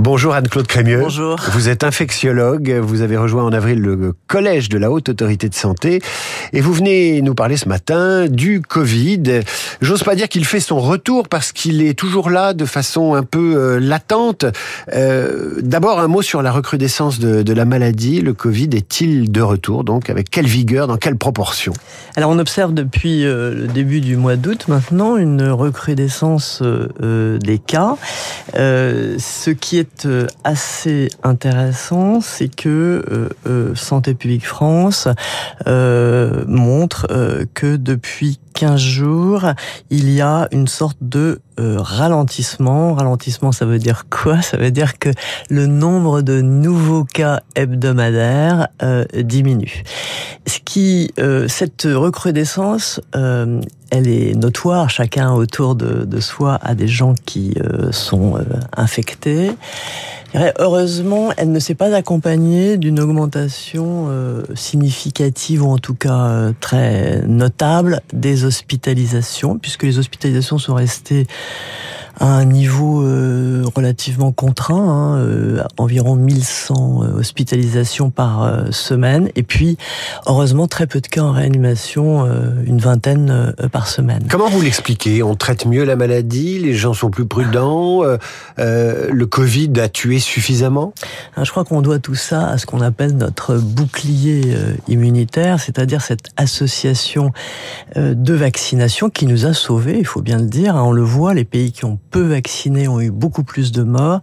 Bonjour Anne-Claude Crémieux. Bonjour. Vous êtes infectiologue, vous avez rejoint en avril le collège de la Haute Autorité de Santé et vous venez nous parler ce matin du Covid. J'ose pas dire qu'il fait son retour parce qu'il est toujours là de façon un peu euh, latente. Euh, D'abord un mot sur la recrudescence de, de, la maladie. Le Covid est-il de retour Donc? Avec quelle vigueur, dans quelle proportion? Alors on observe depuis euh, le début du mois d'août maintenant une recrudescence des cas. ce qui est euh, assez intéressant, c'est que euh, euh, Santé publique France montre que depuis 15 jours, il y a une sorte de ralentissement. Ralentissement, ça veut dire quoi? Ça veut dire que le nombre de nouveaux cas hebdomadaires diminue. Ce qui, cette recrudescence, elle est notoire. Chacun autour de, soi a des gens qui sont infectés. Heureusement, elle ne s'est pas accompagnée d'une augmentation euh, significative ou en tout cas euh, très notable des hospitalisations, puisque les hospitalisations sont restées à un niveau euh, relativement contraint, hein, euh, environ 1100 euh, hospitalisations par semaine, et puis heureusement très peu de cas en réanimation, une vingtaine par semaine. Comment vous l'expliquez? On traite mieux la maladie, les gens sont plus prudents, le Covid a tué suffisamment? Je crois qu'on doit tout ça à ce qu'on appelle notre bouclier immunitaire, c'est-à-dire cette association de vaccination qui nous a sauvés, il faut bien le dire. Hein. On le voit, les pays qui ont peu vaccinés ont eu beaucoup plus de morts.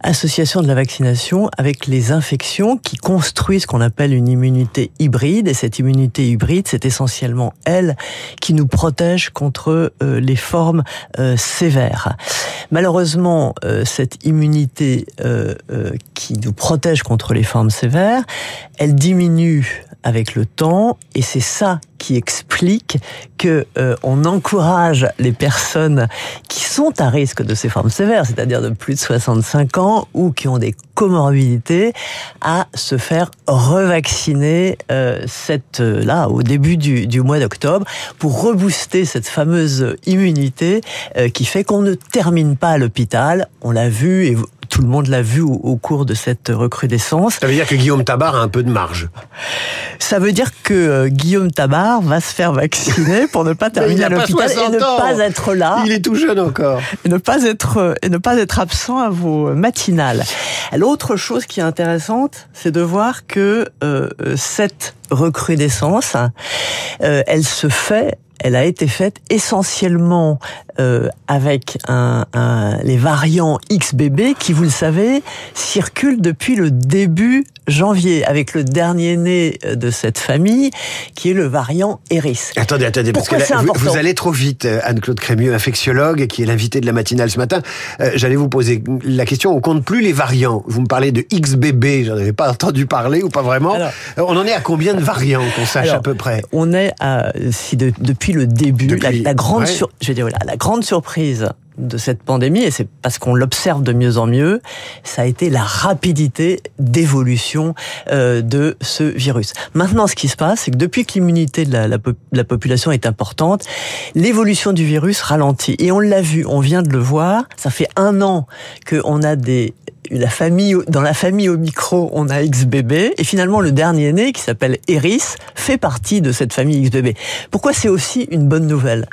Association de la vaccination avec les infections qui construisent ce qu'on appelle une immunité hybride. Et cette immunité hybride, c'est essentiellement elle qui nous protège contre euh, les formes euh, sévères. Malheureusement, euh, cette immunité qui nous protège contre les formes sévères, elle diminue avec le temps et c'est ça qui explique que euh, on encourage les personnes qui sont à risque de ces formes sévères, c'est-à-dire de plus de 65 ans ou qui ont des comorbidités, à se faire revacciner euh, cette euh, là au début du, du mois d'octobre pour rebooster cette fameuse immunité euh, qui fait qu'on ne termine pas à l'hôpital. On l'a vu et tout le monde l'a vu au, cours de cette recrudescence. Ça veut dire que Guillaume Tabar a un peu de marge. Ça veut dire que euh, Guillaume Tabar va se faire vacciner pour ne pas terminer à l'hôpital et ne pas être là. Il est tout jeune encore. Et ne pas être et ne pas être absent à vos matinales. L'autre chose qui est intéressante, c'est de voir que euh, cette recrudescence, euh, elle se fait elle a été faite essentiellement euh, avec un, un, les variants XBB qui, vous le savez, circulent depuis le début janvier, avec le dernier né de cette famille, qui est le variant Eris. Attendez, attendez, parce que là, vous, allez trop vite, Anne-Claude Crémieux, infectiologue, qui est l'invité de la matinale ce matin. Euh, J'allais vous poser la question, on compte plus les variants. Vous me parlez de XBB, j'en avais pas entendu parler ou pas vraiment. Alors, euh, on en est à combien de variants, qu'on sache à peu près? On est à, si de, depuis le début, la, la, grande sur, je vais dire, voilà, la grande surprise de cette pandémie, et c'est parce qu'on l'observe de mieux en mieux, ça a été la rapidité d'évolution euh, de ce virus. Maintenant, ce qui se passe, c'est que depuis que l'immunité de la, la, la, population est importante, l'évolution du virus ralentit. Et on l'a vu, on vient de le voir, ça fait un an qu'on a des la famille, dans la famille au micro, on a XBB, et finalement le dernier né, qui s'appelle Eris, fait partie de cette famille XBB. Pourquoi c'est aussi une bonne nouvelle?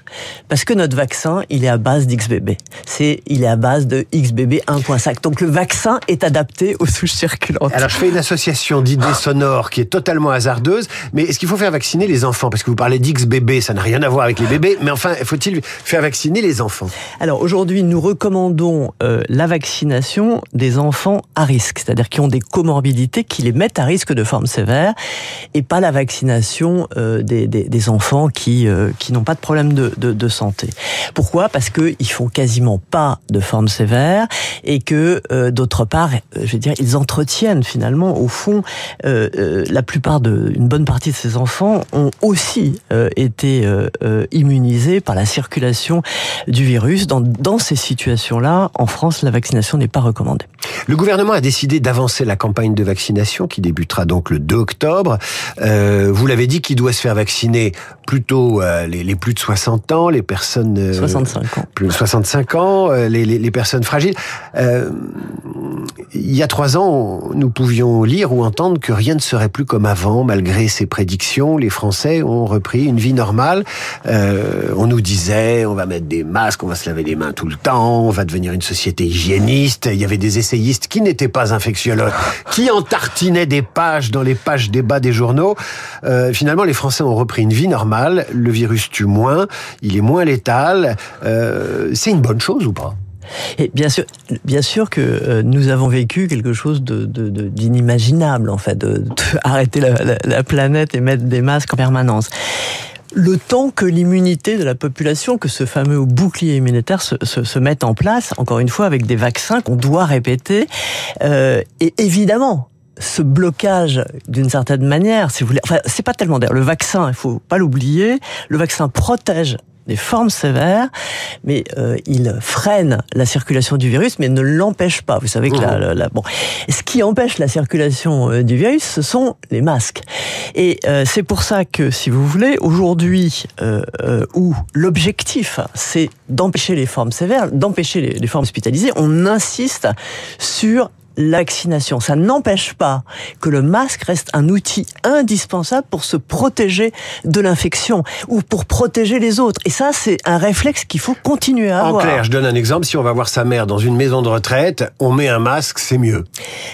Parce que notre vaccin, il est à base d'XBB. C'est, il est à base de XBB 1.5. Donc le vaccin est adapté aux souches circulantes. Alors je fais une association d'idées sonores qui est totalement hasardeuse, mais est-ce qu'il faut faire vacciner les enfants? Parce que vous parlez d'XBB, ça n'a rien à voir avec les bébés, mais enfin, faut-il faire vacciner les enfants? Alors aujourd'hui, nous recommandons euh, la vaccination des enfants enfants à risque, c'est-à-dire qui ont des comorbidités qui les mettent à risque de formes sévères, et pas la vaccination euh, des, enfants qui, euh, qui n'ont pas de problème de, de, de santé. Pourquoi? Parce qu'ils font quasiment pas de formes sévères, et que euh, d'autre part, je veux dire, ils entretiennent finalement, au fond, la plupart de, une bonne partie de ces enfants ont aussi été immunisés par la circulation du virus. Dans, dans ces situations-là, en France, la vaccination n'est pas recommandée. Le gouvernement a décidé d'avancer la campagne de vaccination qui débutera donc le 2 octobre. Euh, vous l'avez dit, qui doit se faire vacciner plutôt euh, les, les, plus de 60 ans, les personnes 65 ans, plus de 65 ans, les, les, les personnes fragiles. il y a trois ans, nous pouvions lire ou entendre que rien ne serait plus comme avant, malgré ces prédictions. Les Français ont repris une vie normale. on nous disait, on va mettre des masques, on va se laver les mains tout le temps, on va devenir une société hygiéniste. Il y avait des qui n'étaient pas infectiologues, qui entartinaient des pages dans les pages débat des journaux. Euh, finalement, les Français ont repris une vie normale. Le virus tue moins, il est moins létal. Euh, c'est une bonne chose ou pas? Et bien sûr, bien sûr que euh, nous avons vécu quelque chose d'inimaginable, en fait, de, arrêter la, planète et mettre des masques en permanence le temps que l'immunité de la population, que ce fameux bouclier immunitaire se, mette en place, encore une fois avec des vaccins qu'on doit répéter. Euh, et évidemment, ce blocage, d'une certaine manière, si vous voulez, enfin, c'est pas tellement d'ailleurs le vaccin, il faut pas l'oublier, le vaccin protège des formes sévères, mais euh, il freine la circulation du virus, mais ne l'empêche pas. Vous savez que la, mmh. la, bon, ce qui empêche la circulation euh, du virus, ce sont les masques. Et euh, c'est pour ça que, si vous voulez, aujourd'hui, où l'objectif, c'est d'empêcher les formes sévères, d'empêcher les, les formes hospitalisées, on insiste sur la vaccination. Ça n'empêche pas que le masque reste un outil indispensable pour se protéger de l'infection ou pour protéger les autres. Et ça, c'est un réflexe qu'il faut continuer à avoir. En clair, je donne un exemple. Si on va voir sa mère dans une maison de retraite, on met un masque, c'est mieux.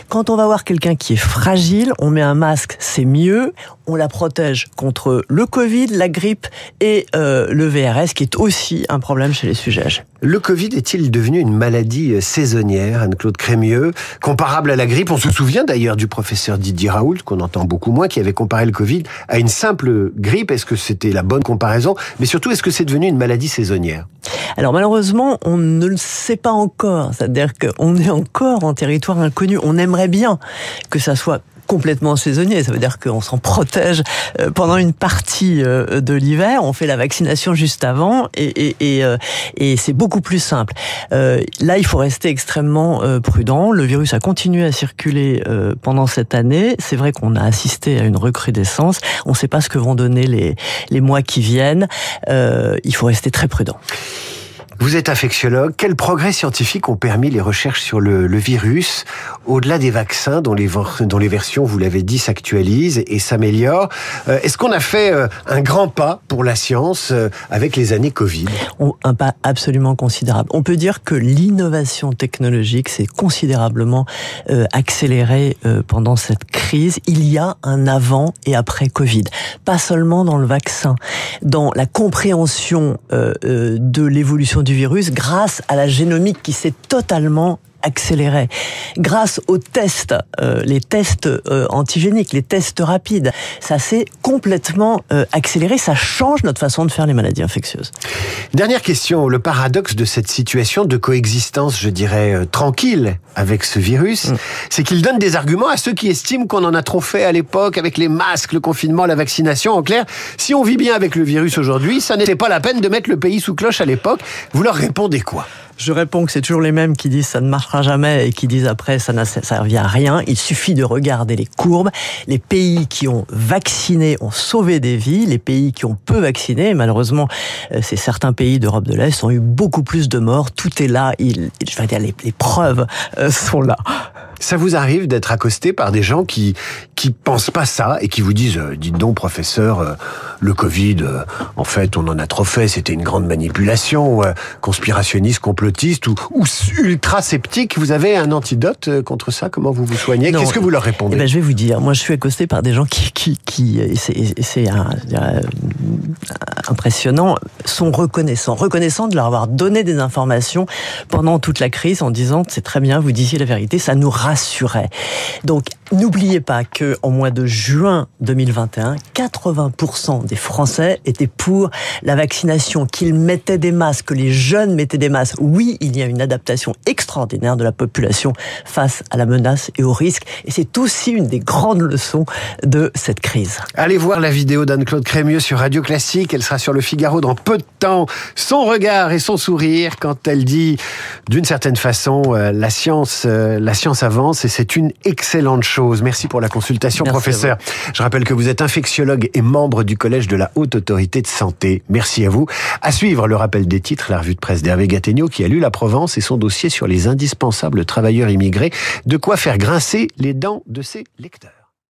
Quand on va voir quelqu'un qui est fragile, on met un masque, c'est mieux. On la protège contre le Covid, la grippe et euh, le VRS, qui est aussi un problème chez les sujets âgés. Le Covid est-il devenu une maladie saisonnière, Anne-Claude Crémieux, comparable à la grippe On se souvient d'ailleurs du professeur Didier Raoult, qu'on entend beaucoup moins, qui avait comparé le Covid à une simple grippe. Est-ce que c'était la bonne comparaison? Mais surtout, est-ce que c'est devenu une maladie saisonnière? Alors malheureusement, on ne le sait pas encore. C'est-à-dire qu'on est encore en territoire inconnu. On aimerait bien que ça soit complètement saisonnier. Ça veut dire qu'on s'en protège euh, pendant une partie euh, de l'hiver. On fait la vaccination juste avant et, et, et, euh, et c'est beaucoup plus simple. là, il faut rester extrêmement prudent. Le virus a continué à circuler pendant cette année. C'est vrai qu'on a assisté à une recrudescence. On ne sait pas ce que vont donner les, les mois qui viennent. il faut rester très prudent. Vous êtes infectiologue. Quels progrès scientifiques ont permis les recherches sur le, virus, au-delà des vaccins dont les, dont les versions, vous l'avez dit, s'actualisent et s'améliorent? Euh, Est-ce qu'on a fait euh, un grand pas pour la science euh, avec les années Covid? Un pas absolument considérable. On peut dire que l'innovation technologique s'est considérablement accélérée pendant cette crise. Il y a un avant et après Covid. Pas seulement dans le vaccin, dans la compréhension de l'évolution du virus grâce à la génomique qui s'est totalement accélérée. Grâce aux tests, euh, les tests euh, antigéniques, les tests rapides, ça s'est complètement euh, accéléré. Ça change notre façon de faire les maladies infectieuses. Dernière question. Le paradoxe de cette situation de coexistence, je dirais, tranquille avec ce virus, mm. c'est qu'il donne des arguments à ceux qui estiment qu'on en a trop fait à l'époque avec les masques, le confinement, la vaccination. En clair, si on vit bien avec le virus aujourd'hui, ça n'était pas la peine de mettre le pays sous cloche à l'époque. Vous leur répondez quoi? Je réponds que c'est toujours les mêmes qui disent ça ne marchera jamais et qui disent après ça n'a servi à rien. Il suffit de regarder les courbes. Les pays qui ont vacciné ont sauvé des vies. Les pays qui ont peu vacciné, malheureusement, euh, c'est certains pays d'Europe de l'Est ont eu beaucoup plus de morts. Tout est là. Il, je dire, les, les preuves euh, sont là. Ça vous arrive d'être accosté par des gens qui qui pensent pas ça et qui vous disent euh, dites donc professeur euh, le Covid euh, en fait on en a trop fait c'était une grande manipulation conspirationniste complotiste ou, ou ultra sceptique. Vous avez un antidote contre ça? Comment vous vous soignez? Qu'est-ce que vous leur répondez? Eh ben, je vais vous dire. Moi je suis accosté par des gens qui qui qui c'est impressionnant sont reconnaissants reconnaissants de leur avoir donné des informations pendant toute la crise en disant c'est très bien vous disiez la vérité ça nous rassurait. Donc, n'oubliez pas que au mois de juin 2021, 80% des Français étaient pour la vaccination, qu'ils mettaient des masques, que les jeunes mettaient des masques. Oui, il y a une adaptation extraordinaire de la population face à la menace et au risque. Et c'est aussi une des grandes leçons de cette crise. Allez voir la vidéo d'Anne-Claude Crémieux sur Radio Classique. Elle sera sur le Figaro dans peu de temps. Son regard et son sourire quand elle dit, d'une certaine façon, euh, la science, euh, la science avance et c'est une excellente chose. Merci pour la consultation, professeur. Je rappelle que vous êtes infectiologue et membre du Collège de la Haute Autorité de Santé. Merci à vous. À suivre le rappel des titres, la revue de presse d'Hervé Gattegno qui a lu la Provence et son dossier sur les indispensables travailleurs immigrés. De quoi faire grincer les dents de ses lecteurs.